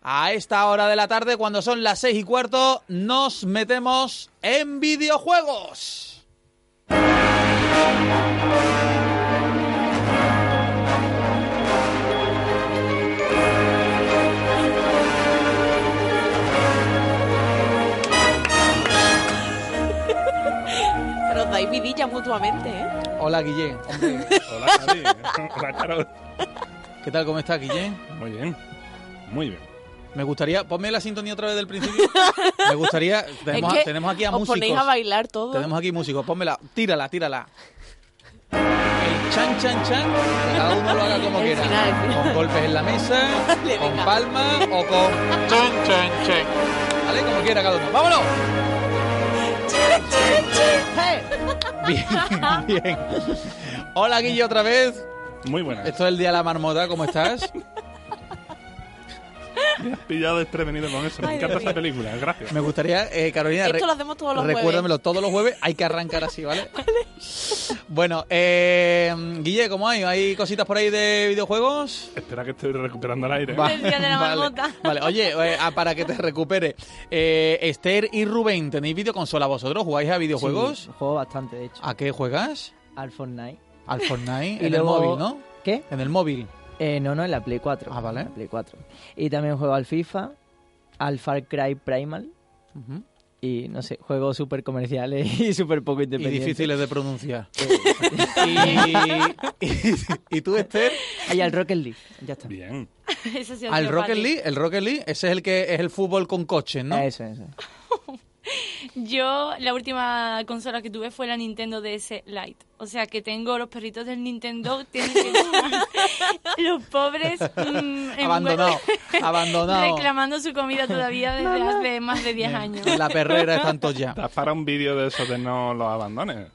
A esta hora de la tarde, cuando son las seis y cuarto, nos metemos en videojuegos. Pero os dais vidilla mutuamente, ¿eh? Hola, Guillén. Hombre, Hola. Hola, Carol. ¿Qué tal? ¿Cómo estás, Guillén? Muy bien. Muy bien. Me gustaría... Ponme la sintonía otra vez del principio. Me gustaría... Tenemos, es que tenemos aquí a os ponéis músicos. a bailar todo. Tenemos aquí músicos. Pónmela. Tírala, tírala. El chan, chan, chan. que Cada uno lo haga como El quiera. final, el final. Con golpes en la mesa, con venga. palma o con chan, chan, chan. ¿Vale? Como quiera cada uno. ¡Vámonos! Bien, bien. Hola, Guille, otra vez. Muy buena. Esto es el Día de la Marmota. ¿Cómo estás? Me has pillado desprevenido con eso. Me Ay, encanta Dios mío. película. Gracias. Me gustaría, eh, Carolina, Esto lo hacemos todos los jueves. recuérdamelo todos los jueves. Hay que arrancar así, ¿vale? Bueno, eh, Guille, ¿cómo hay? ¿Hay cositas por ahí de videojuegos? Espera que estoy recuperando el aire. Va- El día de la vale. Vale, oye, eh, ah, para que te recupere. Eh, Esther y Rubén, ¿tenéis videoconsola vosotros? ¿Jugáis a videojuegos? Sí, juego bastante, de hecho. ¿A qué juegas? Al Fortnite. Al Fortnite, Y en luego- el móvil, ¿no? ¿Qué? En el móvil. Eh, no, no, en la Play 4. Ah, vale. En la Play 4. Y también juego al FIFA, al Far Cry Primal. Y no sé, juegos súper comerciales y súper poco Y independientes. difíciles de pronunciar. y, y, y tú, Esther, Y al Rocket League. Ya está. Bien. Eso sí ha al Rocket. League, el Rocket League, ese es el que es el fútbol con coches, ¿no? Eso, eso. Yo, la última consola que tuve fue la Nintendo DS Lite. O sea que tengo los perritos del Nintendo, tienen que los pobres mm, en- Abandonado, abandonado. reclamando su comida todavía desde hace más de 10 años. La perrera están todos ya. Estás para un vídeo de eso de no los abandones.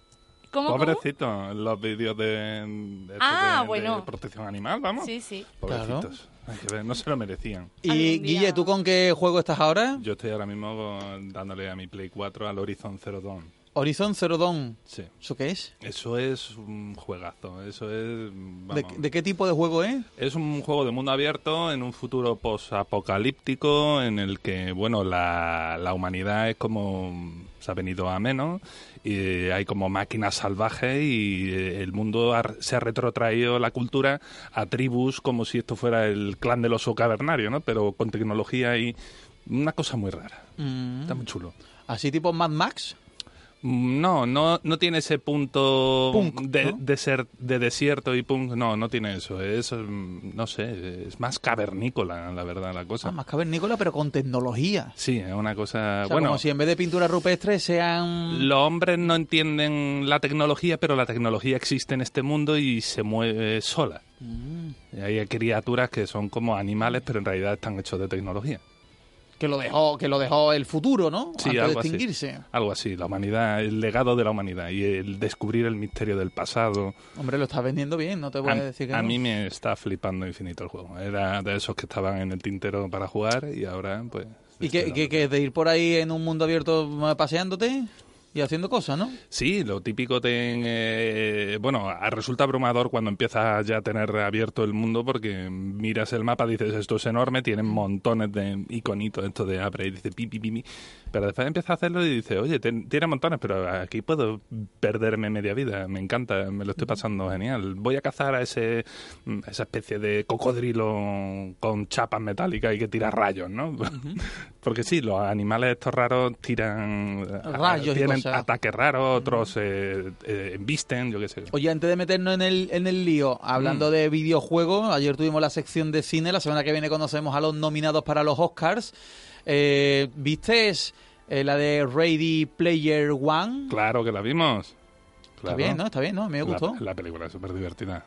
¿Cómo, cómo? Pobrecito, los vídeos de, de, Ah, de- de bueno. protección animal, vamos. Sí, sí. Pobrecitos. Hay que ver, no se lo merecían. Y Guille, ¿tú con qué juego estás ahora? Yo estoy ahora mismo dándole a mi Play 4 al Horizon Zero Dawn. Horizon Zero Dawn. Sí. ¿Eso qué es? Eso es un juegazo. Eso es. ¿De, qué tipo de juego es? Es un juego de mundo abierto en un futuro post-apocalíptico en el que, bueno, la, la humanidad es como se ha venido a menos y hay como máquinas salvajes y eh, el mundo ha- se ha retrotraído la cultura a tribus como si esto fuera el clan del oso cavernario, ¿no? Pero con tecnología y una cosa muy rara. Mm. Está muy chulo. ¿Así tipo Mad Max? Mm, No, no, no tiene ese punto Punk, de, ¿no? de ser de desierto y punk. No, no tiene eso. Es, mm, no sé, es más cavernícola, la verdad, la cosa. Ah, más cavernícola, pero con tecnología. Sí, es una cosa. O sea, bueno, como si en vez de pintura rupestre sean... los hombres no entienden la tecnología, pero la tecnología existe en este mundo y se mueve sola. Mm. Y hay criaturas que son como animales, pero en realidad están hechos de tecnología. Que lo dejó, que lo dejó el futuro, ¿no? Sí, Antes de algo así. extinguirse. Algo así, la humanidad, el legado de la humanidad y el descubrir el misterio del pasado. Hombre, lo estás vendiendo bien, no te voy a, A, decir que a no. mí me está flipando infinito el juego. Era de esos que estaban en el tintero para jugar y ahora, pues. ¿Y qué, qué- qué, de ir por ahí en un mundo abierto eh, paseándote y haciendo cosas, no? Sí, lo típico de, eh, bueno, resulta abrumador cuando empiezas ya a tener abierto el mundo porque miras el mapa, dices esto es enorme, tienen montones de iconitos esto de abre y dice pi, pi, pi, pi. Pero después empiezas a hacerlo y dices, oye, ten- tiene montones, pero aquí puedo perderme media vida, me encanta, me lo estoy pasando genial. Voy a cazar a ese mm, esa especie de cocodrilo con chapas metálicas y que tira rayos, ¿no? Porque sí, los animales estos raros tiran Rayos tienen cosas. ataques raros, otros eh, eh, embisten, yo qué sé. Oye, antes de meternos en el, en el lío, hablando Mm. de videojuegos, ayer tuvimos la sección de cine, la semana que viene conocemos a los nominados para los Oscars. Eh, ¿Viste eh, la de Ready Player One? Claro que la vimos. Está bien, ¿no? Está bien, ¿no? Me La- gustó. La, película es súper divertida.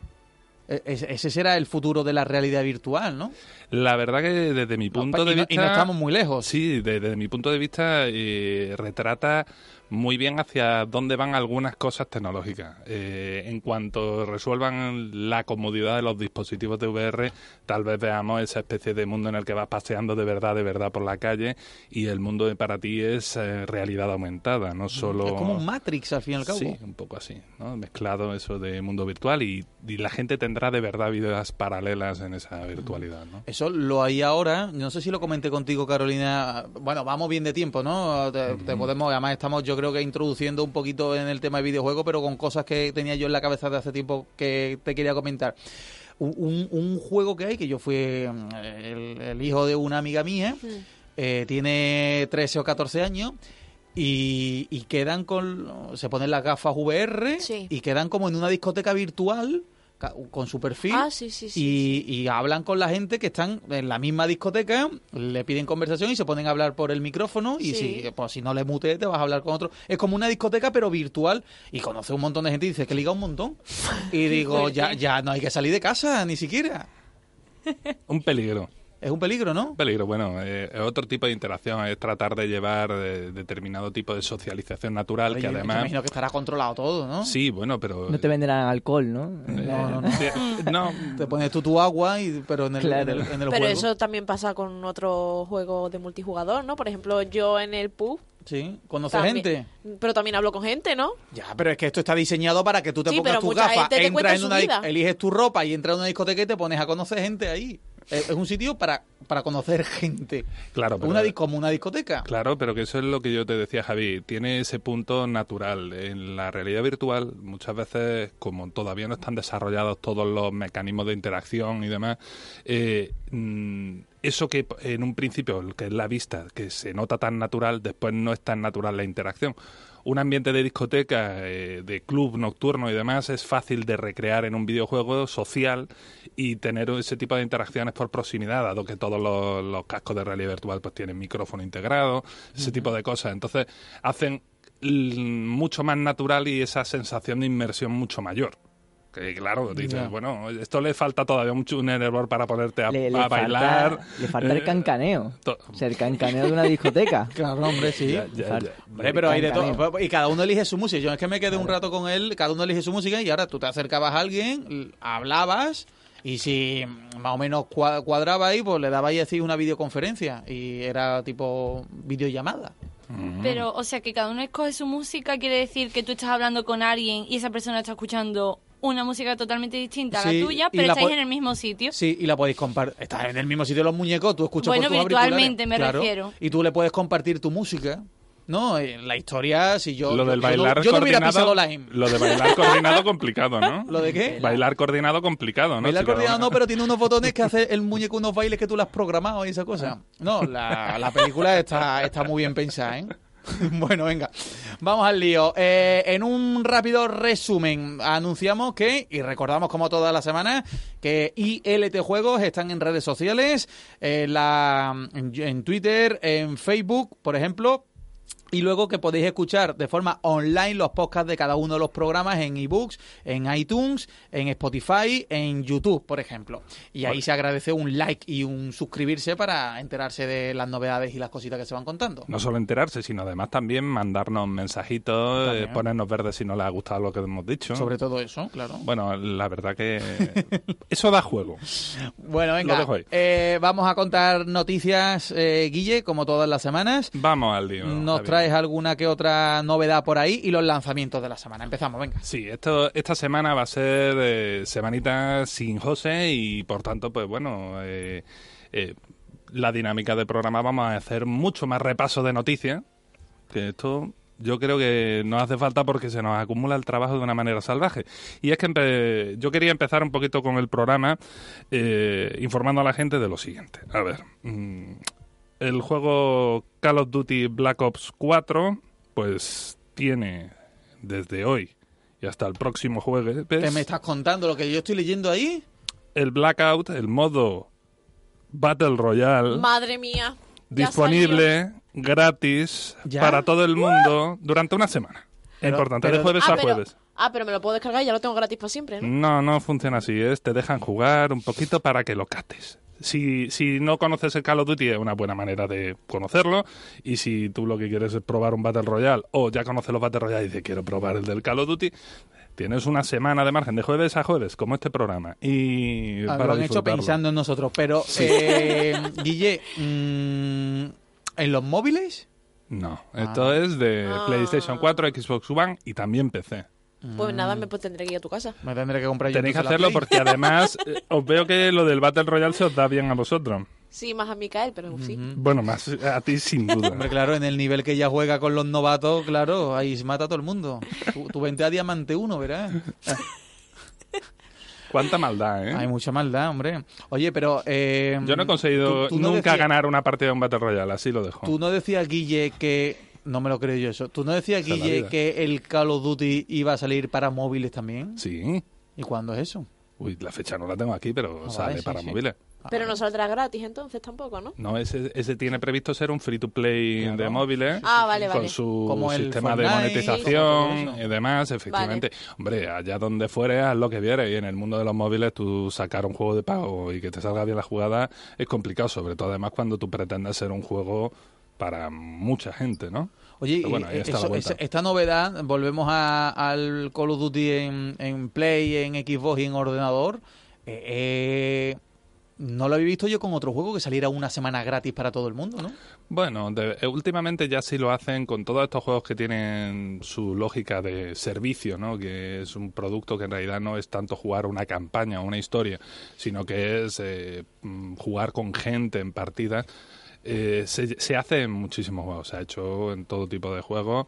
E- ese será el futuro de la realidad virtual, ¿no? La verdad que desde mi punto y, de vista... y no estamos muy lejos. Sí, desde mi punto de vista eh, retrata muy bien hacia dónde van algunas cosas tecnológicas. Eh, en cuanto resuelvan la comodidad de los dispositivos de VR, tal vez veamos esa especie de mundo en el que vas paseando de verdad, de verdad por la calle y el mundo de para ti es eh, realidad aumentada, no solo... Es como un Matrix, al fin y al cabo. Sí, un poco así, ¿no? Mezclado eso de mundo virtual y, y la gente tendrá de verdad vidas paralelas en esa virtualidad, ¿no? Eso lo hay ahora, no sé si lo comenté contigo, Carolina. Bueno, vamos bien de tiempo, ¿no? Te, te podemos, además estamos, yo creo que introduciendo un poquito en el tema de videojuegos, pero con cosas que tenía yo en la cabeza de hace tiempo que te quería comentar. Un, un- un juego que hay, que yo fui eh, el, el hijo de una amiga mía, eh, tiene 13 o 14 años. Y, y quedan con. Se ponen las gafas VR Sí. y quedan como en una discoteca virtual con su perfil Ah, sí, sí, sí. y, y hablan con la gente que están en la misma discoteca, le piden conversación y se ponen a hablar por el micrófono y Sí. si, pues, si no le mutees te vas a hablar con otro. Es como una discoteca pero virtual y conoce un montón de gente y dice que liga un montón. Y digo, ya, ya no hay que salir de casa ni siquiera. Un peligro. Es un peligro, ¿no? Un peligro, bueno, eh, otro tipo de interacción es tratar de llevar eh, determinado tipo de socialización natural Oye, que yo me además... imagino que estará controlado todo, ¿no? Sí, bueno, pero... No te venderán alcohol, ¿no? eh, No, no, no. eh, no, Te pones tú tu agua, y, pero en el, Claro. en el, en el Pero juego. eso también pasa con otro juego de multijugador, ¿no? Por ejemplo, yo en el pub. Sí, conoce también- gente. Pero también hablo con gente, ¿no? Ya, pero es que esto está diseñado para que tú te Sí, pongas tus gafas, te entras en una, eliges tu ropa y entras en una discoteca y te pones a conocer gente ahí. Es es un sitio para, para conocer gente. claro, pero... Una, como una discoteca. Claro, pero que eso es lo que yo te decía, Javi. Tiene ese punto natural. En la realidad virtual, muchas veces, como todavía no están desarrollados todos los mecanismos de interacción y demás, eh, mm, eso que en un principio, que es la vista, que se nota tan natural, después no es tan natural la interacción. Un ambiente de discoteca, eh, de club nocturno y demás es fácil de recrear en un videojuego social y tener ese tipo de interacciones por proximidad, dado que todos los, los cascos de realidad virtual pues tienen micrófono integrado, ese tipo de cosas. Entonces hacen mucho más natural y esa sensación de inmersión mucho mayor. Que claro, dices, bueno, esto le falta todavía mucho un hervor para ponerte a, Le, le a bailar. Falta, le falta el Eh, cancaneo. to- O sea, el cancaneo de una discoteca. Claro, hombre, sí. Ya, ya, Falta- ya. Hombre, pero hay de todo. Y cada uno elige su música. Yo es que me quedé un rato con él, cada uno elige su música y ahora tú te acercabas a alguien, hablabas y si más o menos cua- cuadraba ahí, pues le dabas y decir una videoconferencia y era tipo videollamada. Pero, o sea, que cada uno escoge su música, quiere decir que tú estás hablando con alguien y esa persona está escuchando una música totalmente distinta a Sí, la tuya, y pero la estáis po- en el mismo sitio. Sí, y la podéis compartir. Estás en el mismo sitio de los muñecos, tú escuchas Bueno, por tus virtualmente me Claro, refiero. Y tú le puedes compartir tu música. No, en la historia, si yo. lo del yo no- bailar yo no hubiera coordinado. pisado la. Lo de bailar coordinado complicado, ¿no? ¿Lo de qué? Bailar coordinado complicado, ¿no? Bailar Si cada coordinado uno- no, pero tiene unos botones que hace el muñeco unos bailes que tú le has programado y esa cosa. No, la, la película está, está muy bien pensada, ¿eh? Bueno, venga, vamos al lío. Eh, en un rápido resumen, anunciamos que, y recordamos como todas las semanas, que ILT Juegos están en redes sociales, en, la, en, en Twitter, en Facebook, por ejemplo, y luego que podéis escuchar de forma online los podcasts de cada uno de los programas en ebooks, en iTunes, en Spotify, en YouTube, por ejemplo. Y ahí se agradece un like y un suscribirse para enterarse de las novedades y las cositas que se van contando. No solo enterarse, sino además también mandarnos mensajitos, eh, ponernos verdes si no les ha gustado lo que hemos dicho. Sobre todo eso, claro. Bueno, la verdad que eso da juego. Bueno, Lo venga, dejo ahí. eh, vamos a contar noticias, eh, Guille, como todas las semanas. Vamos al lío. Nos Javi. traes alguna que otra novedad por ahí y los lanzamientos de la semana. Empezamos, venga. Sí, esto, esta semana va a ser eh, semanita sin José y por tanto, pues bueno, eh, eh, la dinámica del programa vamos a hacer mucho más repaso de noticias. Que esto yo creo que no hace falta porque se nos acumula el trabajo de una manera salvaje. Y es que yo quería empezar un poquito con el programa eh, informando a la gente de lo siguiente. A ver, mm, el juego Call of Duty Black Ops 4, pues tiene desde hoy y hasta el próximo jueves ¿Qué me estás contando? ¿Lo que yo estoy leyendo ahí? el Blackout, el modo Battle Royale, Madre mía. disponible gratis ¿Ya? para todo el mundo durante una semana. Pero- Importante, pero- de jueves ah, a pero, jueves. ah, pero me lo puedo descargar y ya lo tengo gratis para siempre, ¿no? No, no funciona así, es te dejan jugar un poquito para que lo cates. Si, si no conoces el Call of Duty es una buena manera de conocerlo y si tú lo que quieres es probar un Battle Royale o ya conoces los Battle Royale y dices quiero probar el del Call of Duty, tienes una semana de margen de jueves a jueves como este programa y Ah, para lo han hecho pensando en nosotros. Pero, eh, Guille, mm, ¿en los móviles? No, esto es de Ah. PlayStation 4, Xbox One y también PC. Pues nada, me pues tendré que ir a tu casa. Me tendré que comprar yo Tenéis que hacerlo porque además eh, os veo que lo del Battle Royale se os da bien a vosotros. Sí, más a Micael, pero sí. Bueno, más a ti sin duda. Hombre, claro, en el nivel que ella juega con los novatos, claro, ahí se mata a todo el mundo. Tú, tú vente a Diamante 1, verás. Cuánta maldad, ¿eh? Hay mucha maldad, hombre. Oye, pero... eh, Yo no he conseguido tú- tú no nunca decías- ganar una partida de un Battle Royale, así lo dejo. Tú no decías, Guille, que... No me lo creo yo eso. ¿Tú no decías, Esa Guille, que el Call of Duty iba a salir para móviles también? Sí. ¿Y cuándo es eso? Uy, la fecha no la tengo aquí, pero Ah, sale vale, sí, para sí. móviles. Pero no saldrá gratis entonces tampoco, ¿no? No, ese, ese tiene previsto ser un free to play Claro. de móviles. Ah, vale, Con vale. su Como el sistema de monetización y demás, efectivamente. Hombre, allá donde fuere, haz lo que vieres. Y en el mundo de los móviles, tú sacar un juego de pago y que te salga bien la jugada es complicado, sobre todo además cuando tú pretendes ser un juego para mucha gente, ¿no? Oye, bueno, y eso- esta novedad, volvemos a- al Call of Duty en, en Play, en Xbox y en ordenador. eh, eh, no lo había visto yo con otro juego que saliera una semana gratis para todo el mundo, ¿no? Bueno, de- eh, últimamente ya sí lo hacen con todos estos juegos que tienen su lógica de servicio, ¿no? Que es un producto que en realidad no es tanto jugar una campaña o una historia, sino que es eh, mm, jugar con gente en partidas. Eh, se, se hace en muchísimos juegos, se ha hecho en todo tipo de juegos.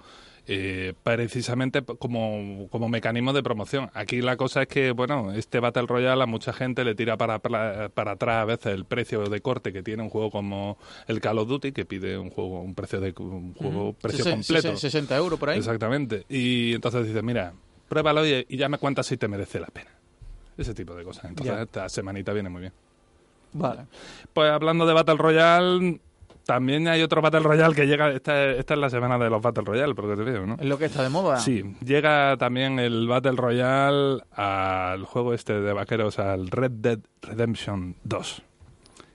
eh, precisamente como, como mecanismo de promoción. Aquí la cosa es que, bueno, este Battle Royale a mucha gente le tira para, para, para atrás a veces el precio de corte que tiene un juego como el Call of Duty, que pide un juego un precio de un juego precio completo. sesen- 60 euros por ahí. Exactamente. Y entonces dices, mira, pruébalo y, y ya me cuentas si te merece la pena. Ese tipo de cosas. Entonces Ya. esta semanita viene muy bien. Vale. Pues hablando de Battle Royale, también hay otro Battle Royale que llega. Esta, esta es la semana de los Battle Royale, porque te veo, ¿no? Es lo que está de moda. Sí, llega también el Battle Royale al juego este de vaqueros, al Red Dead Redemption 2.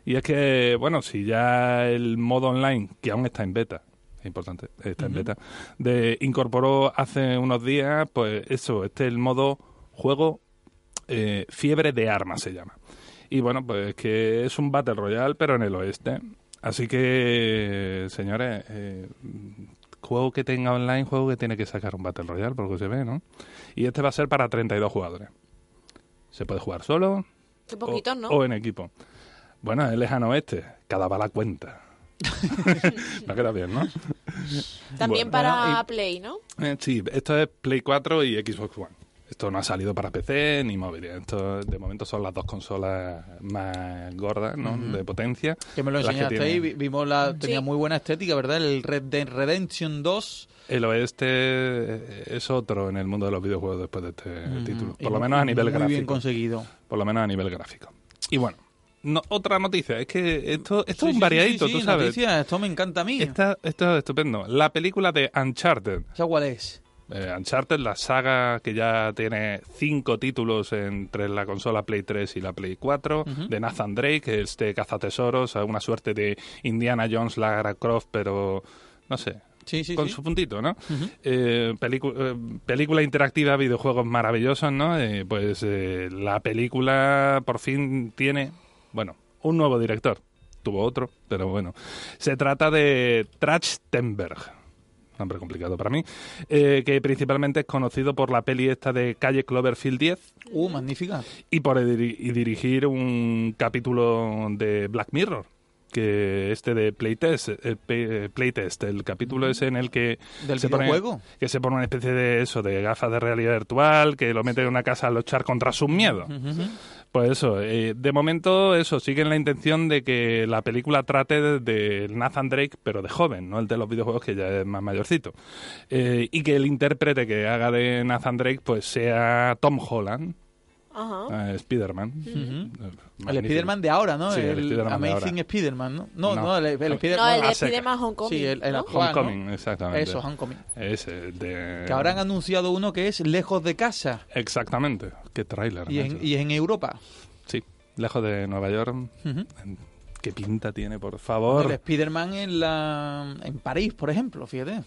Y es que, bueno, si ya el modo online, que aún está en beta, es importante, está en beta, de, incorporó hace unos días, pues eso, este es el modo juego eh, fiebre de armas se llama. Y bueno, pues que es un Battle Royale, pero en el oeste. Así que, señores, eh, juego que tenga online, juego que tiene que sacar un Battle Royale, por lo que se ve, ¿no? Y este va a ser para 32 jugadores. Se puede jugar solo Qué o, poquitos, ¿no? o en equipo. Bueno, es lejano oeste, cada bala cuenta. Me ha quedado bien, ¿no? También bueno. para y- Play, ¿no? Eh, sí, esto es Play 4 y Xbox One. Esto no ha salido para PC ni móviles. Esto de momento son las dos consolas más gordas, ¿no? De potencia. Que me lo enseñaste ahí, vimos la... Tenía muy buena estética, ¿verdad? El Red Dead Redemption 2. El oeste es otro en el mundo de los videojuegos después de este título. Y Por lo menos a nivel Muy bien gráfico. conseguido. Por lo menos a nivel gráfico. Y bueno, no, otra noticia. Es que esto, esto Sí, es un sí, variadito, sí, tú sí, sabes. noticias, esto me encanta a mí. Esta- esto es estupendo. La película de Uncharted. ¿Esa cuál es? Eh, Uncharted, la saga que ya tiene cinco títulos entre la consola Play 3 y la Play 4, de Nathan Drake, este cazatesoros, una suerte de Indiana Jones, Lara Croft, pero no sé, Sí, sí, con sí. su puntito, ¿no? Eh, eh, película interactiva, videojuegos maravillosos, ¿no? Eh, pues la película por fin tiene, bueno, un nuevo director. Tuvo otro, pero bueno. Se trata de Trachtenberg. Nombre complicado para mí. eh, que principalmente es conocido por la peli esta de Calle Cloverfield 10 Uh, magnífica. y por y dirigir un capítulo de Black Mirror que este de Playtest, el pe- Playtest, el capítulo ese en el que ¿Del se pone, que se pone una especie de eso, de gafas de realidad virtual, que lo mete en una casa a luchar contra sus miedos. Pues eso, eh, de momento eso, siguen la intención de que la película trate de, de Nathan Drake, pero de joven, no el de los videojuegos que ya es más mayorcito. Eh, y que el intérprete que haga de Nathan Drake pues sea Tom Holland, Ajá. eh, Spider-Man. Ujú. Eh, El. Spider-Man de ahora, ¿no? Sí, el el Spider-Man de Amazing ahora. Spider-Man, ¿no? No, No. no, el, el No, Spider-Man... el de a seca. Spider-Man Homecoming. Sí, el, el ¿no? actual, ¿no? Homecoming, exactamente. Eso, Homecoming. Ese, de... Que habrá anunciado uno que es Lejos de Casa. Exactamente. Qué tráiler. Y en, y es en Europa. Sí, lejos de Nueva York. Ujú. Qué pinta tiene, por El favor. Spider-Man en, la, en París, por ejemplo, fíjate.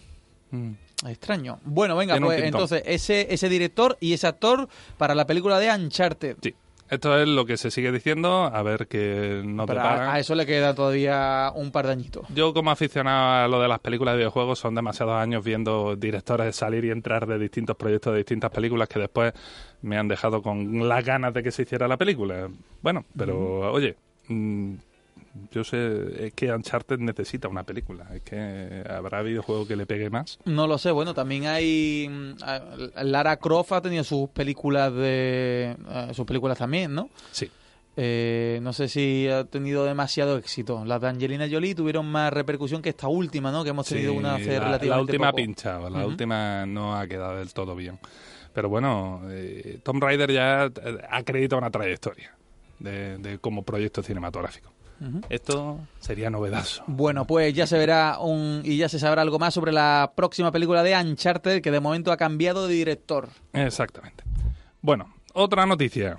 Mm. Extraño. Bueno, venga, pues entonces ese, ese director y ese actor para la película de Uncharted. Sí. Esto es lo que se sigue diciendo, a ver que no te Pero a, a eso le queda todavía un par de añitos. Yo como aficionado a lo de las películas de videojuegos son demasiados años viendo directores salir y entrar de distintos proyectos de distintas películas que después me han dejado con las ganas de que se hiciera la película. Bueno, pero oye, mm, yo sé es que Uncharted necesita una película. Es que habrá videojuego que le pegue más. No lo sé, bueno, también hay... Lara Croft ha tenido sus películas de... eh, sus películas también, ¿no? Sí. Eh, no sé si ha tenido demasiado éxito. Las de Angelina Jolie tuvieron más repercusión que esta última, ¿no? Que hemos tenido Sí, una hace la, relativamente la última pinchaba, la última no ha quedado del todo bien. Pero bueno, eh, Tom Raider ya eh, acredita una trayectoria de, de como proyecto cinematográfico. Esto sería novedoso. Bueno, pues ya se verá un, y ya se sabrá algo más sobre la próxima película de Uncharted, que de momento ha cambiado de director. Exactamente. Bueno, otra noticia.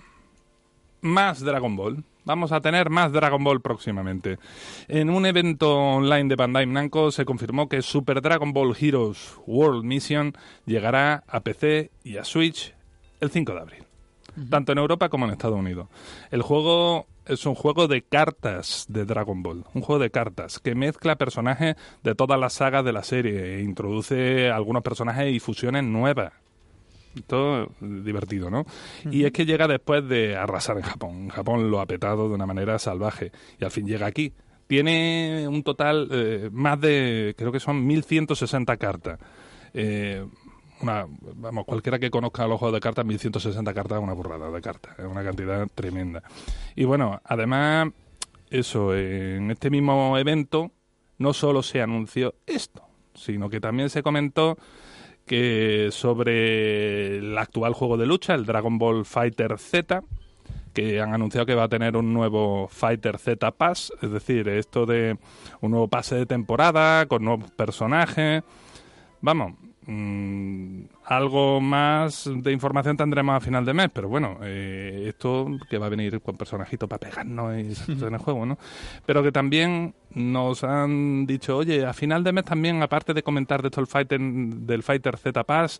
Más Dragon Ball. Vamos a tener más Dragon Ball próximamente. En un evento online de Bandai Namco se confirmó que Super Dragon Ball Heroes World Mission llegará a PC y a Switch el 5 de abril. Tanto en Europa como en Estados Unidos. El juego es un juego de cartas de Dragon Ball. Un juego de cartas que mezcla personajes de todas las sagas de la serie e introduce algunos personajes y fusiones nuevas. Todo divertido, ¿no? Y es que llega después de arrasar en Japón. En Japón lo ha petado de una manera salvaje. Y al fin llega aquí. Tiene un total eh, más de, creo que son 1160 cartas. Eh, una, vamos, cualquiera que conozca los juegos de cartas, 1160 cartas es una burrada de cartas. Es una cantidad tremenda. Y bueno, además, eso, en este mismo evento no solo se anunció esto, sino que también se comentó que sobre el actual juego de lucha, el Dragon Ball Fighter Z, que han anunciado que va a tener un nuevo Fighter Z Pass, es decir, esto de un nuevo pase de temporada con nuevos personajes. Vamos, mm, algo más de información tendremos a final de mes, pero bueno, eh, esto que va a venir con personajitos para pegarnos en el juego, ¿no? Pero que también nos han dicho, oye, a final de mes también, aparte de comentar de esto el fighter, del Fighter Z Pass,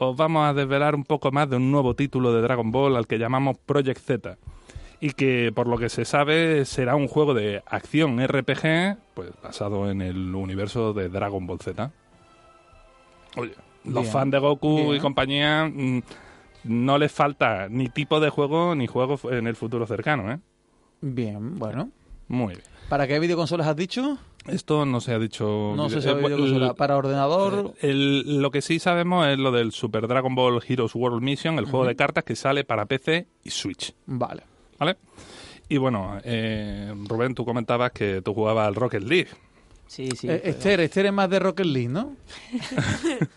os vamos a desvelar un poco más de un nuevo título de Dragon Ball al que llamamos Project Z. Y que, por lo que se sabe, será un juego de acción RPG, pues basado en el universo de Dragon Ball Z. Oye, los Bien. fans de Goku Bien. y compañía mm, no les falta ni tipo de juego ni juego en el futuro cercano, ¿eh? Bien, bueno. Muy bien. ¿Para qué videoconsolas has dicho? Esto no se ha dicho. No sé si eh, videoconsola. ¿Para ordenador? el- lo que sí sabemos es lo del Super Dragon Ball Heroes World Mission, el juego de cartas que sale para PC y Switch. Vale. ¿Vale? Y bueno, eh, Rubén, tú comentabas que tú jugabas al Rocket League. Sí, sí. Eh, pero- Esther, Esther es más de Rocket League, ¿no?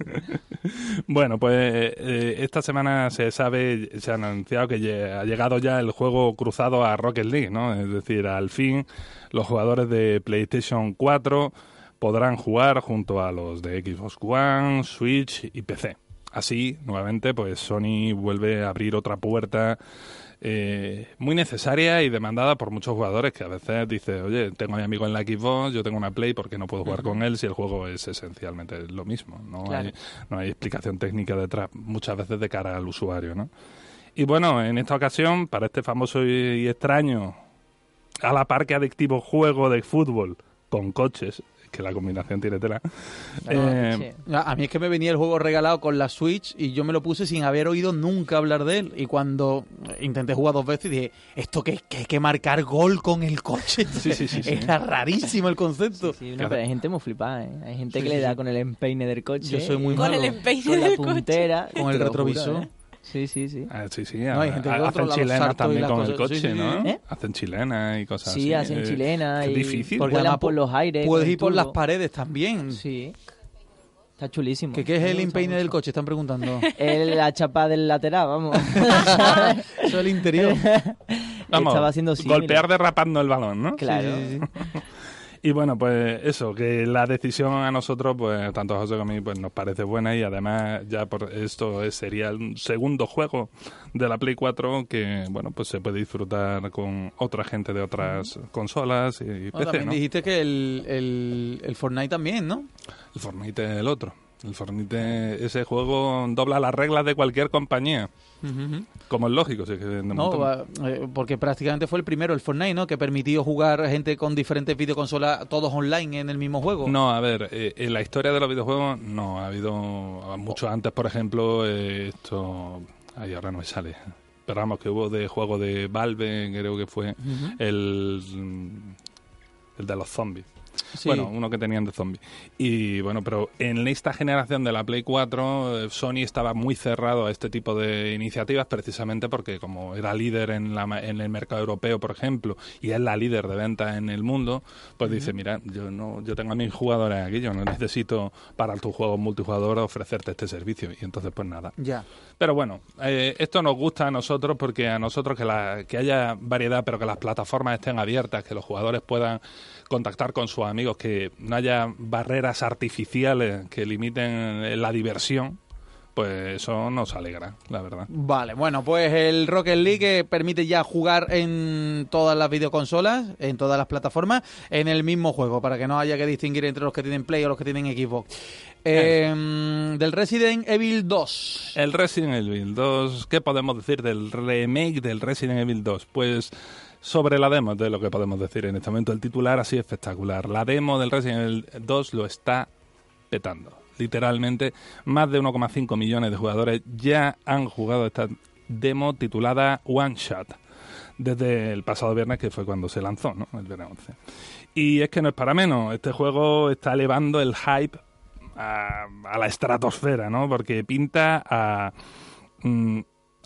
Bueno, pues eh, esta semana se sabe, se ha anunciado que ha llegado ya el juego cruzado a Rocket League, ¿no? Es decir, al fin los jugadores de PlayStation 4 podrán jugar junto a los de Xbox One, Switch y PC. Así, nuevamente, pues Sony vuelve a abrir otra puerta eh, muy necesaria y demandada por muchos jugadores que a veces dice, oye, tengo a mi amigo en la Xbox, yo tengo una Play, ¿por qué no puedo jugar con él si el juego es esencialmente lo mismo? No, Claro. hay, no hay explicación técnica detrás, muchas veces de cara al usuario, ¿no? Y bueno, en esta ocasión, para este famoso y extraño, a la par que adictivo juego de fútbol con coches, que la combinación tiene tela, eh, Sí. A mí es que me venía el juego regalado con la Switch y yo me lo puse sin haber oído nunca hablar de él. Y cuando intenté jugar dos veces dije, ¿esto que, que hay que marcar gol con el coche? Sí, sí, sí, sí. Era rarísimo el concepto. Sí, no, pero hay gente muy flipada, ¿eh? Hay gente Sí, que sí, le da sí. con el empeine del coche. Yo soy muy Con malo. el empeine con la del coche. puntera. Con el retrovisor. juro, ¿eh? Sí, sí, sí. Ah, sí, sí. No, hay gente que ha- hacen chilenas también con el cosas. coche, Sí, sí, ¿no? sí. ¿Eh? Hacen chilenas y cosas Sí, así. hacen Eh, chilena qué y difícil. Porque vuelan por los aires. Puedes ir por las paredes también. Sí. Está chulísimo. ¿Qué, qué es el empeine del coche? Están preguntando. El- la chapa del lateral, vamos. Eso es el interior. Vamos, Estaba haciendo golpear derrapando el balón, ¿no? Claro. Sí, sí, sí. Y bueno, pues eso, que la decisión a nosotros, pues tanto a José como a mí, pues nos parece buena y además ya por esto es- sería el segundo juego de la Play 4 que, bueno, pues se puede disfrutar con otra gente de otras consolas y, y Bueno, PC, también ¿no? dijiste que el, el, el Fortnite también, ¿no? El Fortnite es el otro. El Fortnite, ese juego dobla las reglas de cualquier compañía, como es lógico. sí, que de No, eh, porque prácticamente fue el primero, el Fortnite, ¿no? Que permitió jugar gente con diferentes videoconsolas, todos online en el mismo juego. No, a ver, eh, en la historia de los videojuegos no, ha habido mucho antes, por ejemplo, eh, esto... Ay, ahora no me sale. Pero vamos, que hubo de juego de Valve, creo que fue el, el de los zombies. Sí. Bueno, uno que tenían de zombies. Y bueno, pero en esta generación de la Play 4, eh, Sony estaba muy cerrado a este tipo de iniciativas precisamente porque como era líder en, la, en el mercado europeo, por ejemplo, y es la líder de venta en el mundo, pues dice, mira, yo no yo tengo a mis jugadores aquí, yo no necesito para tu juego multijugador ofrecerte este servicio. Y entonces, pues nada. Ya. Pero bueno, eh, esto nos gusta a nosotros porque a nosotros que, la, que haya variedad, pero que las plataformas estén abiertas, que los jugadores puedan contactar con sus amigos, que no haya barreras artificiales que limiten eh, la diversión, pues eso nos alegra, la verdad. Vale, bueno, pues el Rocket League permite ya jugar en todas las videoconsolas, en todas las plataformas, en el mismo juego, para que no haya que distinguir entre los que tienen Play o los que tienen Xbox. Eh, del Resident Evil 2. El Resident Evil 2, ¿qué podemos decir del remake del Resident Evil 2? Pues sobre la demo, de lo que podemos decir en este momento. El titular así espectacular. La demo del Resident Evil 2 lo está petando. Literalmente, más de 1,5 millones de jugadores ya han jugado esta demo titulada One Shot desde el pasado viernes, que fue cuando se lanzó, ¿no? El viernes 11. Y es que no es para menos. Este juego está elevando el hype a, a la estratosfera, ¿no? Porque pinta a, mm,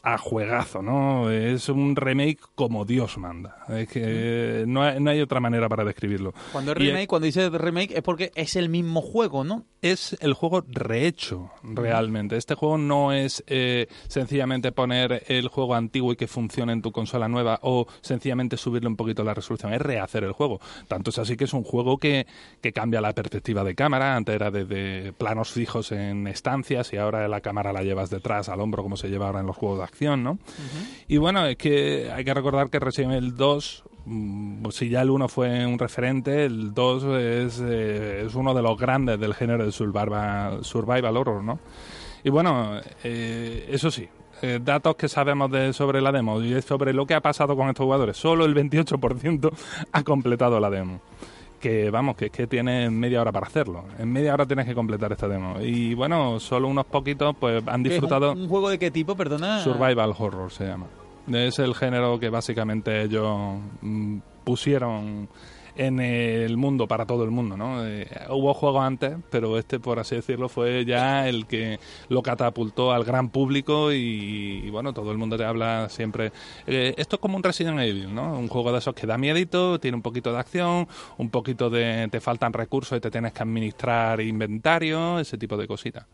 a juegazo, ¿no? Es un remake como Dios manda. Es que no hay, no hay otra manera para describirlo. Cuando es Y remake, cuando dice remake es porque es el mismo juego, ¿no? es el juego rehecho realmente. Este juego no es eh, sencillamente poner el juego antiguo y que funcione en tu consola nueva o sencillamente subirle un poquito la resolución. Es rehacer el juego. Tanto es así que es un juego que, que cambia la perspectiva de cámara. Antes era desde planos fijos en estancias y ahora la cámara la llevas detrás al hombro como se lleva ahora en los juegos de acción, ¿no? Y bueno, es que hay que recordar que Resident Evil 2 mm, si ya el 1 fue un referente, el 2 es, eh, es uno de los grandes del género del survival, survival horror, ¿no? Y bueno, eh, eso sí, eh, datos que sabemos de, sobre la demo y sobre lo que ha pasado con estos jugadores. Solo el 28% ha completado la demo. Que vamos, que es que tienes media hora para hacerlo. En media hora tienes que completar esta demo. Y bueno, solo unos poquitos pues han ¿Qué es disfrutado. un, un juego de qué tipo, perdona? Survival Horror se llama. Es el género que básicamente ellos mm, pusieron en el mundo para todo el mundo, ¿no? Eh, hubo juegos antes, pero este, por así decirlo, fue ya el que lo catapultó al gran público y, y, bueno, todo el mundo te habla siempre. eh, esto es como un Resident Evil, ¿no? Un juego de esos que da miedito, tiene un poquito de acción, un poquito de te faltan recursos y te tienes que administrar inventario, ese tipo de cositas.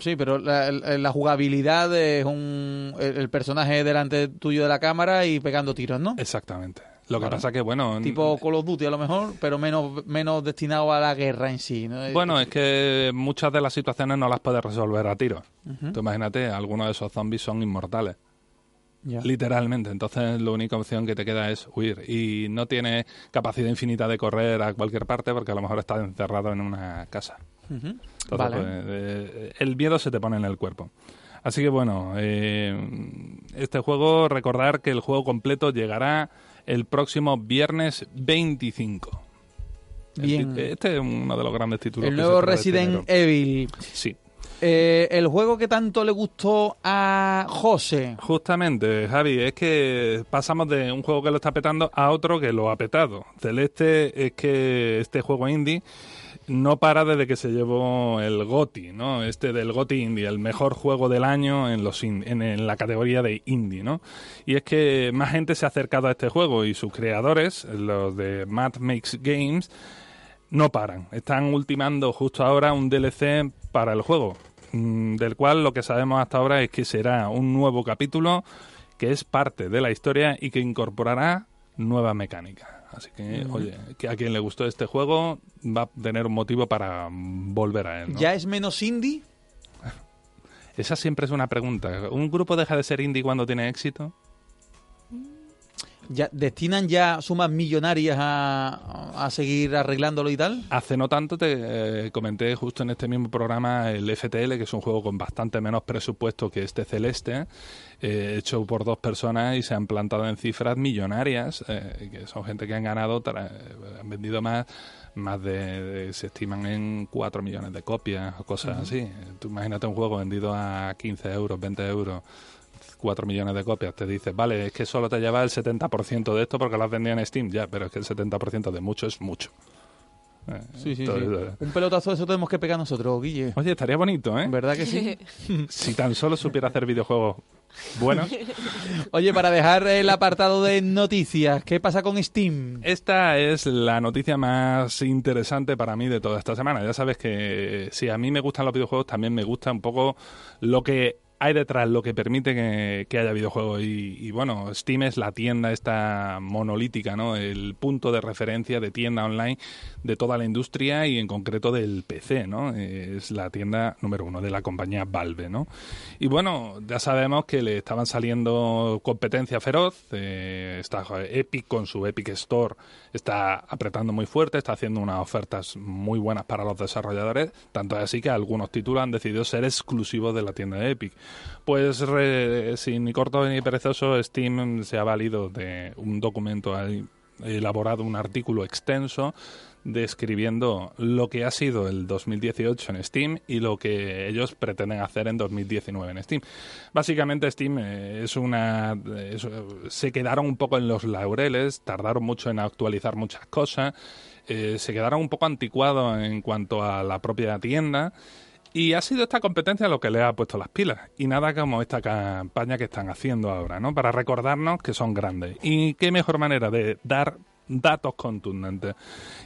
Sí, pero la, la- la jugabilidad es un, el, el personaje delante tuyo de la cámara y pegando tiros, ¿no? Exactamente. Lo que pasa que, bueno... Tipo Call of Duty a lo mejor, pero menos, menos destinado a la guerra en sí, ¿no? Bueno, es que muchas de las situaciones no las puedes resolver a tiros. Ujú. Tú imagínate, algunos de esos zombies son inmortales, Ya. literalmente. Entonces, la única opción que te queda es huir. Y no tienes capacidad infinita de correr a cualquier parte porque a lo mejor estás encerrado en una casa. Ujú. Entonces, Vale. pues, eh, el miedo se te pone en el cuerpo. Así que bueno, eh, este juego, recordar que el juego completo llegará el próximo viernes 25. El Bien. Este es uno de los grandes títulos. El que nuevo se este Resident. Evil. Sí. Eh, el juego que tanto le gustó a José. Justamente, Javi, es que pasamos de un juego que lo está petando a otro que lo ha petado. Celeste es que este juego indie no para desde que se llevó el GOTI, ¿no? Este del GOTI Indie, el mejor juego del año en los in- en, la categoría de indie, ¿no? Y es que más gente se ha acercado a este juego y sus creadores, los de Mad Makes Games, no paran. Están ultimando justo ahora un DLC para el juego, mm, del cual lo que sabemos hasta ahora es que será un nuevo capítulo que es parte de la historia y que incorporará nueva mecánica. Así que, oye, que a quien le gustó este juego va a tener un motivo para volver a él. ¿no? ¿Ya es menos indie? Esa siempre es una pregunta. ¿Un grupo deja de ser indie cuando tiene éxito? ¿Ya ¿Destinan ya sumas millonarias a, a seguir arreglándolo y tal? Hace no tanto te eh, comenté justo en este mismo programa el FTL, que es un juego con bastante menos presupuesto que este Celeste, eh, hecho por dos personas y se han plantado en cifras millonarias, eh, que son gente que han ganado, han vendido más, más de, de- se estiman en 4 millones de copias o cosas así. Tú imagínate un juego vendido a 15 euros, 20 euros. 4 millones de copias, te dices, vale, es que solo te lleva el 70% de esto porque lo has vendido en Steam, ya, pero es que el 70% de mucho es mucho. Eh, Sí, sí, sí. entonces, Un pelotazo de eso tenemos que pegar nosotros, Guille. Oye, estaría bonito, ¿eh? ¿Verdad que sí? Si tan solo supiera hacer videojuegos buenos. Oye, para dejar el apartado de noticias, ¿qué pasa con Steam? Esta es la noticia más interesante para mí de toda esta semana. Ya sabes que si a mí me gustan los videojuegos, también me gusta un poco lo que hay detrás, lo que permite que, haya videojuegos. Y, bueno, Steam es la tienda esta monolítica, ¿no? El punto de referencia de tienda online de toda la industria y en concreto del PC, ¿no? Es la tienda número uno de la compañía Valve, ¿no? Y bueno, ya sabemos que le estaban saliendo competencia feroz. eh, está Epic con su Epic Store, está apretando muy fuerte, está haciendo unas ofertas muy buenas para los desarrolladores, tanto así que algunos títulos han decidido ser exclusivos de la tienda de Epic. Pues re- sin ni corto ni perezoso, Steam se ha valido de un documento ahí, elaborado, un artículo extenso describiendo lo que ha sido el 2018 en Steam y lo que ellos pretenden hacer en 2019 en Steam. Básicamente Steam eh, es una se quedaron un poco en los laureles, tardaron mucho en actualizar muchas cosas, eh, se quedaron un poco anticuados en cuanto a la propia tienda. Y ha sido esta competencia lo que le ha puesto las pilas. Y nada como esta campaña que están haciendo ahora, ¿no? Para recordarnos que son grandes. Y qué mejor manera de dar datos contundentes.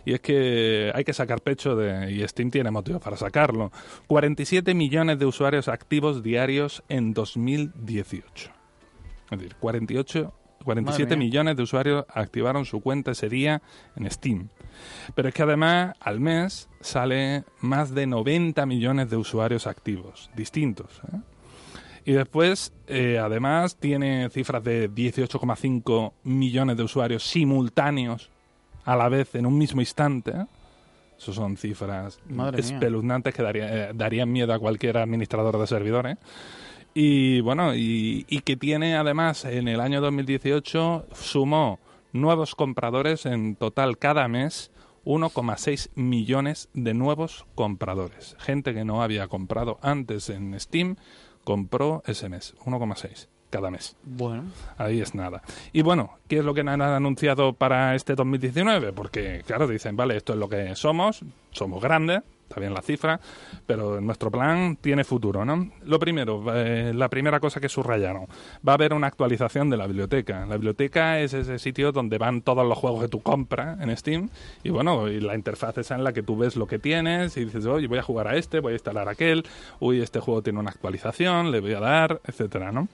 Y es que hay que sacar pecho de, y Steam tiene motivos para sacarlo. 47 millones de usuarios activos diarios en 2018. Es decir, 48, 47 Madre mía. millones de usuarios activaron su cuenta ese día en Steam. Pero es que además al mes sale más de 90 millones de usuarios activos, distintos. ¿eh? Y después, eh, además, tiene cifras de 18,5 millones de usuarios simultáneos a la vez en un mismo instante. ¿eh? Eso son cifras Madre mía. espeluznantes que daría- eh, darían miedo a cualquier administrador de servidores. Y bueno, y, y que tiene además en el año 2018 sumó nuevos compradores en total cada mes 1,6 millones de nuevos compradores. Gente que no había comprado antes en Steam compró ese mes, 1,6 cada mes. Bueno, Ahí es nada. Y bueno, ¿qué es lo que han anunciado para este 2019? Porque, claro, dicen, vale, esto es lo que somos, somos grandes, está bien la cifra, pero nuestro plan tiene futuro, ¿no? Lo primero, eh, la primera cosa que subrayaron, va a haber una actualización de la biblioteca. La biblioteca es ese sitio donde van todos los juegos que tú compras en Steam y bueno, la interfaz es en la que tú ves lo que tienes y dices, oye, voy a jugar a este, voy a instalar aquel, uy, este juego tiene una actualización, le voy a dar, etcétera, ¿no?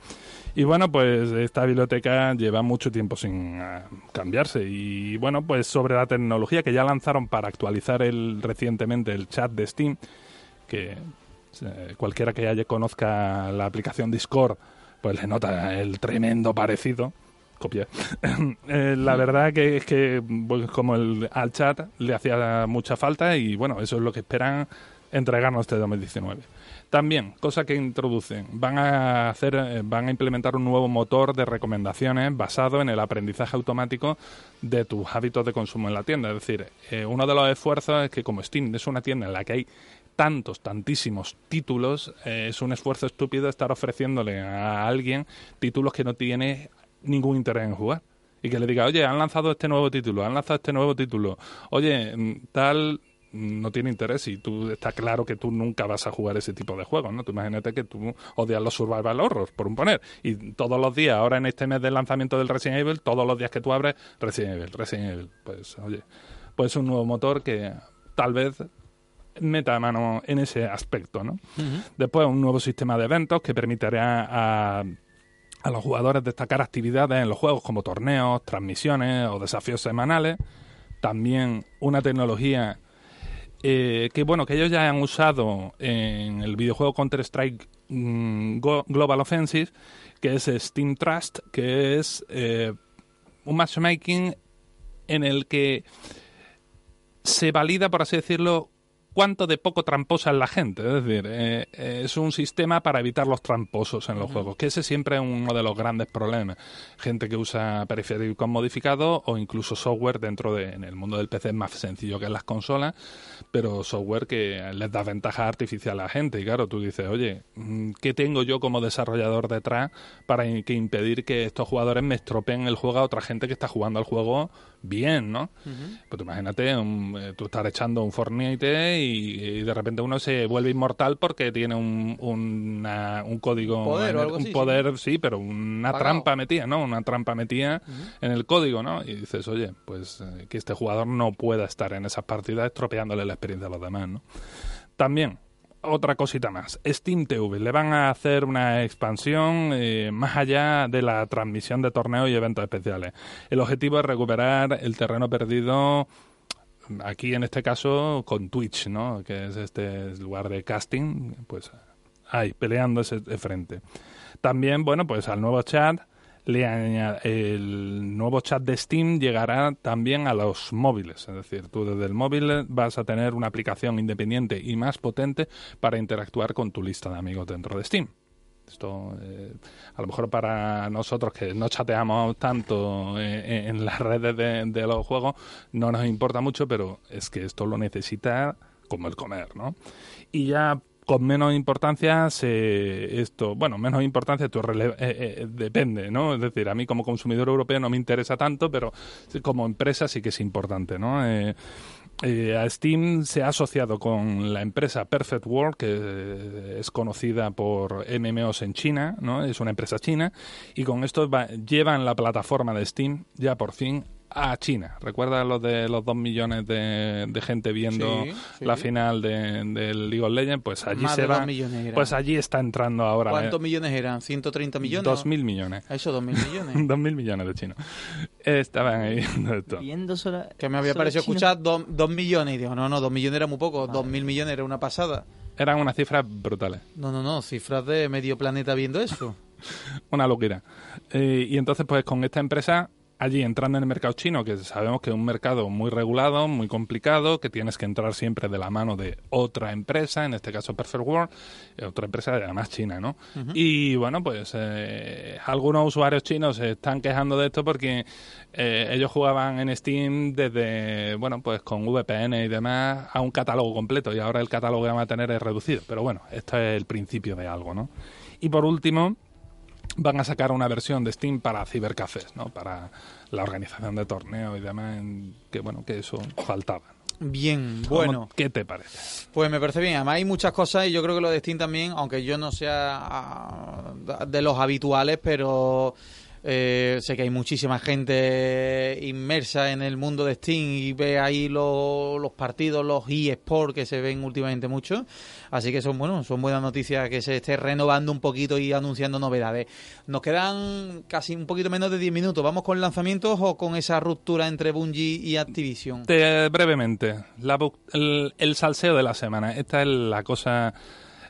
Y bueno, pues esta biblioteca lleva mucho tiempo sin ah, cambiarse. Y bueno, pues sobre la tecnología que ya lanzaron para actualizar el recientemente el chat de Steam, que eh, cualquiera que haya conozca la aplicación Discord, pues le nota el tremendo parecido. Copia. Eh, la verdad que es que pues, como el, al chat le hacía mucha falta y bueno, eso es lo que esperan entregarnos este 2019. También, cosa que introducen, van a hacer, eh, van a implementar un nuevo motor de recomendaciones basado en el aprendizaje automático de tus hábitos de consumo en la tienda. Es decir, eh, uno de los esfuerzos es que como Steam es una tienda en la que hay tantos, tantísimos títulos, eh, es un esfuerzo estúpido estar ofreciéndole a alguien títulos que no tiene ningún interés en jugar. Y que le diga, oye, han lanzado este nuevo título, han lanzado este nuevo título, oye, mm, tal, no tiene interés y tú está claro que tú nunca vas a jugar ese tipo de juegos, ¿no? Tú imagínate que tú odias los survival horror, por un poner, y todos los días, ahora en este mes del lanzamiento del Resident Evil, todos los días que tú abres, Resident Evil, Resident Evil, pues oye, pues un nuevo motor que tal vez meta mano en ese aspecto, ¿no? Después, un nuevo sistema de eventos que permitirá a, a los jugadores destacar actividades en los juegos como torneos, transmisiones o desafíos semanales. También una tecnología eh, que bueno que ellos ya han usado en el videojuego Counter Strike Global Offensive, que es Steam Trust, que es eh, un matchmaking en el que se valida, por así decirlo, cuánto de poco tramposa es la gente. Es decir, eh, es un sistema para evitar los tramposos en los juegos, que ese siempre es uno de los grandes problemas. Gente que usa periféricos modificados o incluso software dentro de, en el mundo del PC es más sencillo que en las consolas, pero software que les da ventaja artificial a la gente. Y claro, tú dices, oye, mm, ¿qué tengo yo como desarrollador detrás para que impedir que estos jugadores me estropeen el juego a otra gente que está jugando al juego bien, ¿no? Pues imagínate, eh, tú estar echando un Fortnite y, de repente uno se vuelve inmortal porque tiene un, un código, poder, un poder, sí. pero una trampa metida, ¿no? Una trampa metida en el código, ¿no? Y dices, oye, pues eh, que este jugador no pueda estar en esas partidas estropeándole la experiencia a los demás, ¿no? También, otra cosita más. Steam TV le van a hacer una expansión eh, más allá de la transmisión de torneos y eventos especiales. El objetivo es recuperar el terreno perdido aquí en este caso con Twitch, ¿no? Que es este lugar de casting, pues ahí peleando ese frente. También, bueno, pues al nuevo chat le el nuevo chat de Steam llegará también a los móviles. Es decir, tú desde el móvil vas a tener una aplicación independiente y más potente para interactuar con tu lista de amigos dentro de Steam. Esto, eh, a lo mejor para nosotros que no chateamos tanto eh, en las redes de, de, los juegos, no nos importa mucho, pero es que esto lo necesita como el comer, ¿no? Y ya con menos importancia se, esto, bueno, menos importancia tu eh, eh, depende, ¿no? Es decir, a mí como consumidor europeo no me interesa tanto, pero como empresa sí que es importante, ¿no? Eh, a Steam se ha asociado con la empresa Perfect World, que es conocida por MMOs en China, ¿no? Es una empresa china, y con esto llevan la plataforma de Steam ya por fin a China. ¿Recuerdas lo de los dos millones de, gente viendo la final del de League of Legends? Pues allí se va. Pues allí está entrando ahora. ¿Cuántos millones eran? ¿130 millones? Dos mil millones. Eso, dos mil millones. dos mil millones de chinos. Estaban ahí viendo esto. Viendo sola, que me había parecido escuchar dos, millones y digo, no, no, dos millones era muy poco, dos mil millones era una pasada. Eran unas cifras brutales. No, no, no, cifras de medio planeta viendo eso. una locura. Eh, y entonces, pues con esta empresa allí entrando en el mercado chino, que sabemos que es un mercado muy regulado, muy complicado, que tienes que entrar siempre de la mano de otra empresa, en este caso Perfect World, eh, otra empresa además china, ¿no? Y bueno, pues eh, algunos usuarios chinos se están quejando de esto porque eh, ellos jugaban en Steam desde, bueno, pues con VPN y demás a un catálogo completo y ahora el catálogo que van a tener es reducido. Pero bueno, esto es el principio de algo, ¿no? Y por último, van a sacar una versión de Steam para cibercafés, ¿no? Para la organización de torneos y demás, que bueno, que eso faltaba. Bien, bueno. ¿Qué te parece? Pues me parece bien. Además hay muchas cosas y yo creo que lo de Steam también, aunque yo no sea ah, de los habituales, pero eh, sé que hay muchísima gente inmersa en el mundo de Steam y ve ahí los partidos, los eSports que se ven últimamente mucho. Así que son bueno, son buenas noticias que se esté renovando un poquito y anunciando novedades. Nos quedan casi un poquito menos de 10 minutos. ¿Vamos con lanzamientos o con esa ruptura entre Bungie y Activision? brevemente, el, el salseo de la semana. Esta es la cosa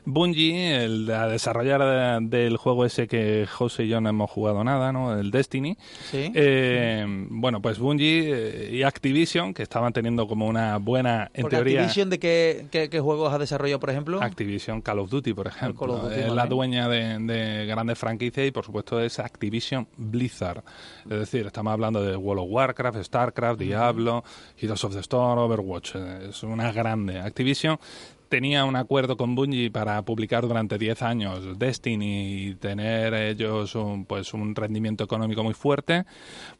Bungie, el de desarrollar del juego ese que José y yo no hemos jugado nada, ¿no? El Destiny. ¿Sí? Eh, bueno, pues Bungie eh, y Activision, que estaban teniendo como una buena, en teoría... ¿Activision de qué, qué, juegos ha desarrollado, por ejemplo? Activision Call of Duty, por ejemplo. es la dueña de, grandes franquicias y, por supuesto, es Activision Blizzard. Es decir, estamos hablando de World of Warcraft, StarCraft, Diablo, Heroes of the Storm, Overwatch. Es una grande. Activision tenía un acuerdo con Bungie para publicar durante 10 años Destiny y tener ellos un, pues un rendimiento económico muy fuerte,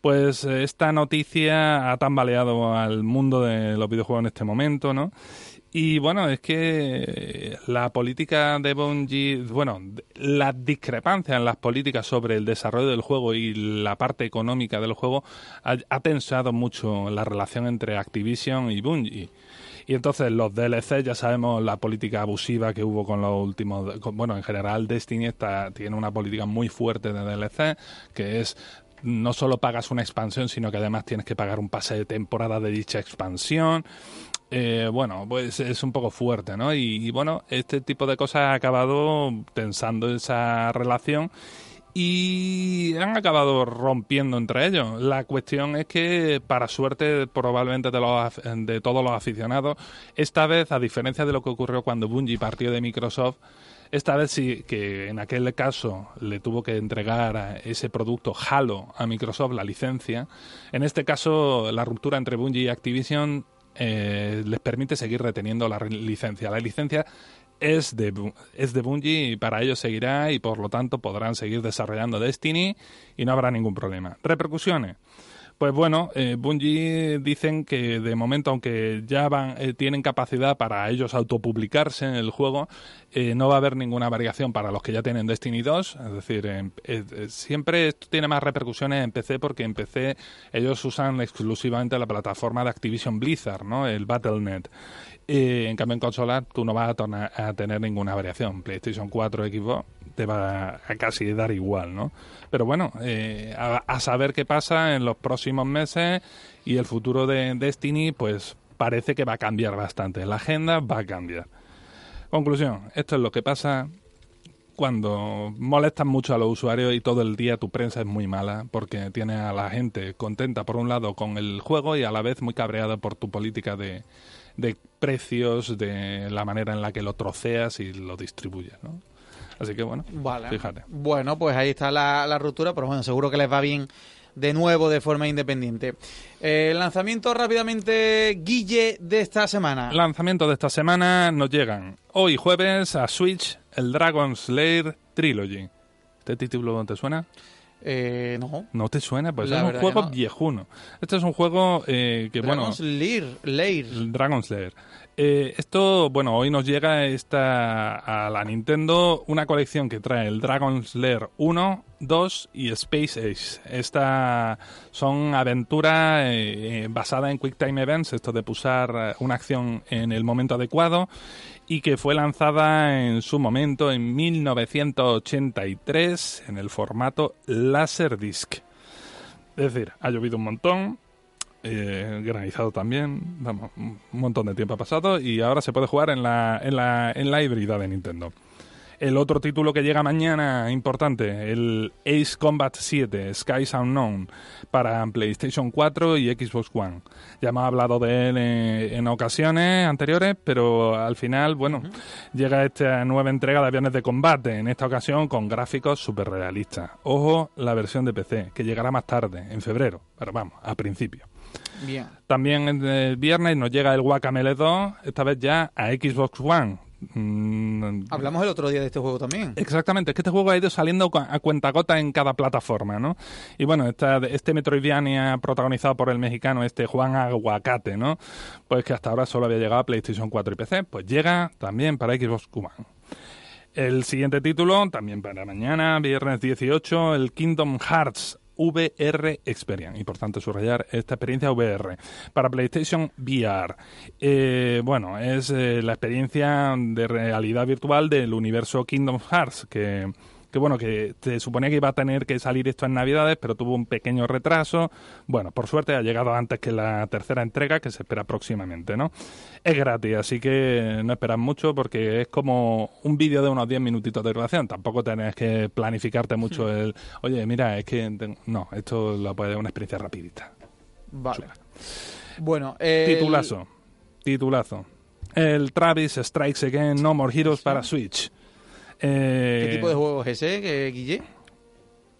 pues esta noticia ha tambaleado al mundo de los videojuegos en este momento, ¿no? Y bueno, es que la política de Bungie, bueno, las discrepancias en las políticas sobre el desarrollo del juego y la parte económica del juego ha, ha tensado mucho la relación entre Activision y Bungie. Y entonces los DLC, ya sabemos la política abusiva que hubo con los últimos... bueno, en general Destiny está, tiene una política muy fuerte de DLC, que es no solo pagas una expansión, sino que además tienes que pagar un pase de temporada de dicha expansión. Eh, bueno, pues es un poco fuerte, ¿no? Y, y bueno, este tipo de cosas ha acabado tensando esa relación y han acabado rompiendo entre ellos. La cuestión es que, para suerte probablemente de, todos los aficionados, esta vez, a diferencia de lo que ocurrió cuando Bungie partió de Microsoft, esta vez sí que en aquel caso le tuvo que entregar ese producto Halo a Microsoft la licencia. En este caso, la ruptura entre Bungie y Activision eh, les permite seguir reteniendo la licencia. La licencia es de, es de Bungie y para ellos seguirá y por lo tanto podrán seguir desarrollando Destiny y no habrá ningún problema. Repercusiones. Pues bueno, eh, Bungie dicen que de momento, aunque ya van, eh, tienen capacidad para ellos autopublicarse en el juego, eh, no va a haber ninguna variación para los que ya tienen Destiny 2. Es decir, eh, eh, siempre esto tiene más repercusiones en PC porque en PC ellos usan exclusivamente la plataforma de Activision Blizzard, ¿no? El Battle.net. En cambio, en consola tú no vas a tener ninguna variación. PlayStation 4, Xbox, te va a casi dar igual, ¿no? Pero bueno, eh, a, saber qué pasa en los próximos meses y el futuro de Destiny, pues parece que va a cambiar bastante. La agenda va a cambiar. Conclusión, esto es lo que pasa cuando molestas mucho a los usuarios y todo el día tu prensa es muy mala porque tiene a la gente contenta por un lado con el juego y a la vez muy cabreada por tu política de, de precios, de la manera en la que lo troceas y lo distribuyes, ¿no? Así que bueno, Vale. fíjate. Bueno, pues ahí está la, la ruptura, pero bueno, seguro que les va bien de nuevo de forma independiente. Eh, lanzamiento rápidamente, Guille, de esta semana. Lanzamiento de esta semana nos llegan hoy jueves a Switch el Dragon Slayer Trilogy. ¿Este título te suena? Eh, no. ¿No te suena? Pues La es un juego no. viejuno. Este es un juego eh, que, bueno... Dragon's Lair. Dragon Slayer. Eh, esto, bueno, hoy nos llega esta a la Nintendo una colección que trae el Dragon Slayer 1, 2 y Space Ace. Esta son aventuras eh, eh, basadas en Quick Time Events, esto de pulsar una acción en el momento adecuado y que fue lanzada en su momento en 1983 en el formato Laserdisc. Es decir, ha llovido un montón, eh, granizado también, vamos, un montón de tiempo ha pasado y ahora se puede jugar en la, en la, en la híbrida de Nintendo. El otro título que llega mañana, importante, el Ace Combat 7, Skies Unknown, para PlayStation 4 y Xbox One. Ya hemos hablado de él en, en ocasiones anteriores, pero al final, bueno, llega esta nueva entrega de aviones de combate, en esta ocasión con gráficos súper realistas. Ojo, la versión de PC, que llegará más tarde, en febrero, pero vamos, a principio. Bien. También el viernes nos llega el Guacamele 2, esta vez ya a Xbox One. Mm, Hablamos el otro día de este juego también. Exactamente, es que este juego ha ido saliendo a cuentagota en cada plataforma, ¿no? Y bueno, esta, este Metroidvania protagonizado por el mexicano este Juan Aguacate, ¿no? Pues que hasta ahora solo había llegado a PlayStation 4 y PC, pues llega también para Xbox One. El siguiente título, también para mañana, viernes 18, el Kingdom Hearts VR Experience. Importante subrayar esta experiencia VR para PlayStation VR. Eh, bueno, es eh, la experiencia de realidad virtual del universo Kingdom Hearts que que bueno, que se suponía que iba a tener que salir esto en Navidades, pero tuvo un pequeño retraso. Bueno, por suerte ha llegado antes que la tercera entrega, que se espera próximamente, ¿no? Es gratis, así que no esperas mucho porque es como un vídeo de unos 10 minutitos de duración. Tampoco tenés que planificarte mucho el, oye, mira, es que... ten- No, esto lo puede una experiencia rapidita. Vale. Bueno, el- Titulazo. Titulazo. El Travis Strikes Again No More Heroes para Switch. Eh, ¿Qué tipo de juego es ese, que, Guille?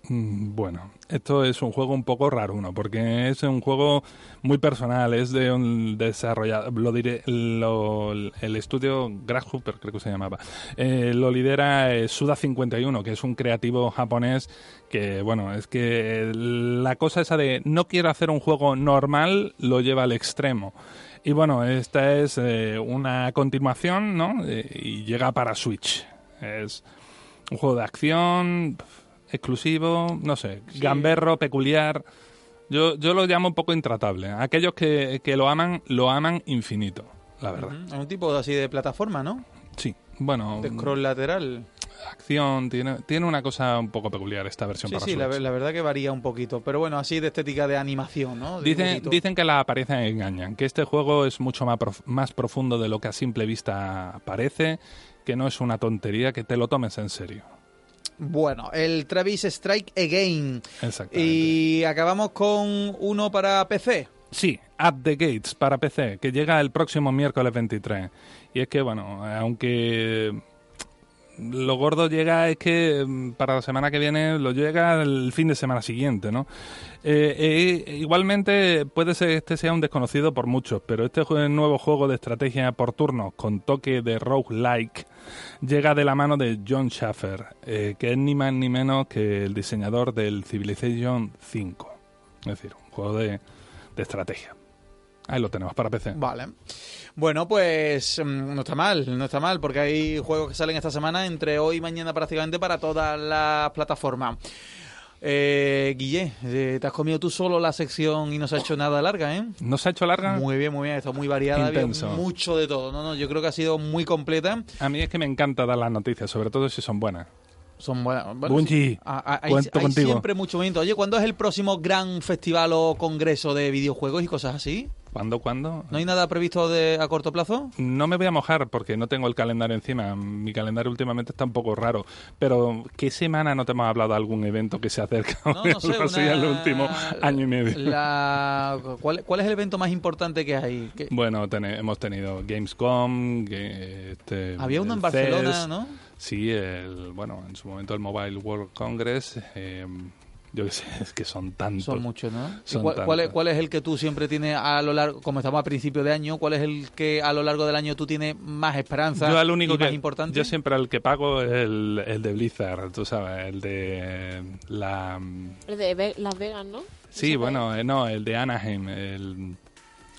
Mm, Bueno, esto es un juego un poco raro, uno, porque es un juego muy personal, es de un desarrollador, lo diré, lo- el estudio Grasshopper creo que se llamaba, eh, lo lidera eh, Suda51, que es un creativo japonés que, bueno, es que la cosa esa de no quiero hacer un juego normal lo lleva al extremo. Y bueno, esta es eh, una continuación, ¿no? Eh, y llega para Switch. Es un juego de acción exclusivo, no sé, gamberro, peculiar. Yo, yo lo llamo un poco intratable. Aquellos que, que lo aman, lo aman infinito. la verdad. Es un tipo así de plataforma, ¿no? Sí, bueno, De scroll lateral. acción, tiene, tiene una cosa un poco peculiar esta versión Sí, para sí, la, la verdad que varía un poquito. Pero bueno, así de estética de animación, ¿no? De Dicen, dicen que las apariencias engañan, que este juego es mucho más, prof- más profundo de lo que a simple vista parece, que no es una tontería, que te lo tomes en serio. Bueno, el Travis Strike Again. Exactamente. Y acabamos con uno para PC. Sí, At the Gates para PC, que llega el próximo miércoles 23. Y es que, bueno, aunque lo gordo llega es que mm, para la semana que viene lo llega el fin de semana siguiente, ¿no? Eh, eh, igualmente puede ser que este sea un desconocido por muchos, pero este nuevo juego de estrategia por turnos con toque de roguelike llega de la mano de John Schaffer, eh, que es ni más ni menos que el diseñador del Civilization 5. Es decir, un juego de, de estrategia. Ahí lo tenemos para PC. Vale. Bueno, pues mm, no está mal, no está mal, porque hay juegos que salen esta semana entre hoy y mañana prácticamente para todas las plataformas. Eh, Guille, eh, te has comido tú solo la sección y no se ha hecho nada larga, ¿eh? ¿No se ha hecho larga? Muy bien, muy bien, está muy variada, había Intenso. mucho de todo. No, no, yo creo que ha sido muy completa. A mí es que me encanta dar las noticias, sobre todo si son buenas. Son buenas. bueno, Bungie, sí. Ah, hay, cuento hay contigo. siempre mucho movimiento. Oye, ¿cuándo es el próximo gran festival o congreso de videojuegos y cosas así? ¿Cuándo, cuándo? ¿No hay nada previsto de, a corto plazo? No me voy a mojar porque no tengo el calendario encima. Mi calendario últimamente está un poco raro. Pero, ¿qué semana no te hemos hablado de algún evento que se acerca? No, no sé, una- en el último año y medio. La- ¿cuál, cuál es el evento más importante que hay? ¿Qué- Bueno, tene- hemos tenido Gamescom, que, este, Había uno en el Barcelona, ¿no? Sí, el, bueno, en su momento el Mobile World Congress. eh, yo qué sé, es que son tantos. Son muchos, ¿no? ¿Y Son cuál, cuál es, cuál es el que tú siempre tienes a lo largo, como estamos a principio de año, cuál es el que a lo largo del año tú tienes más esperanza Yo al único y que más importante? yo siempre el que pago es el, el de Blizzard, tú sabes, el de la El de Las Vegas, ¿no? sí, bueno, eh, no, el de Anaheim, el,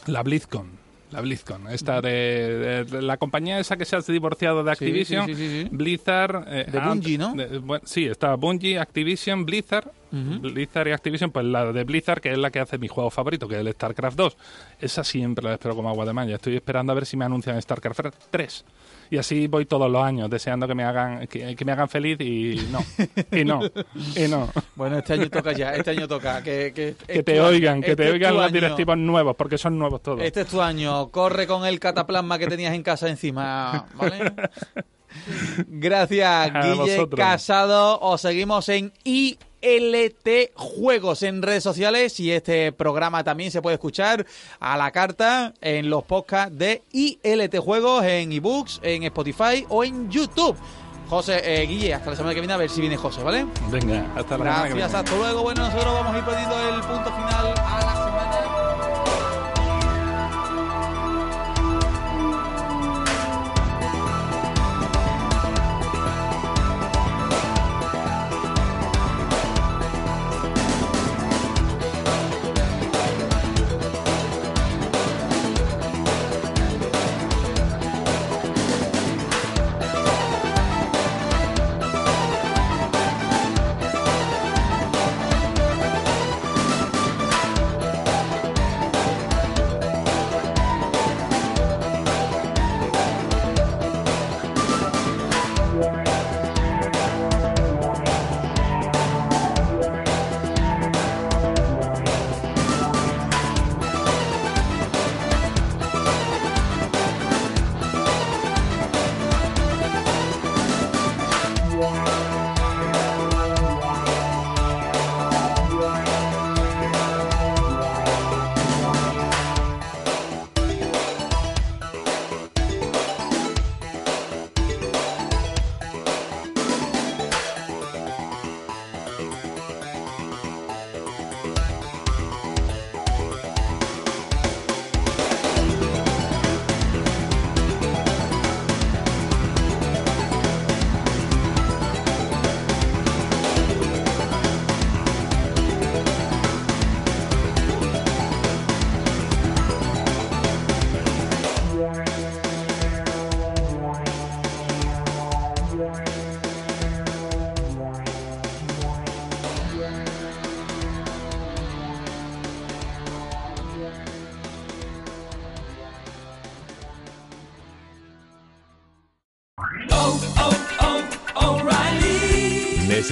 la BlizzCon, la BlizzCon, esta de, de la compañía esa que se ha divorciado de Activision, sí, sí, sí, sí. Blizzard, eh, De Bungie, ¿no? de- bueno, sí, está Bungie, Activision, Blizzard. Blizzard y Activision, pues la de Blizzard, que es la que hace mi juego favorito, que es el StarCraft 2. Esa siempre la espero como agua de mayo. Estoy esperando a ver si me anuncian StarCraft 3. Y así voy todos los años deseando que me hagan que, que me hagan feliz y no, y no, y no. Bueno, este año toca ya, este año toca. Que, que, Que te oigan, que este te es oigan los año. directivos nuevos, porque son nuevos todos. Este es tu año. Corre con el cataplasma que tenías en casa encima, ¿vale? Gracias, Guille. Casado. Os seguimos en ILT Juegos en redes sociales y este programa también se puede escuchar a la carta en los podcasts de ILT Juegos, en ebooks, en Spotify o en YouTube. José, eh, Guille, hasta la semana que viene a ver si viene José, ¿vale? Venga, hasta la semana que Gracias, viene. hasta luego. Bueno, nosotros vamos a ir poniendo el punto final a la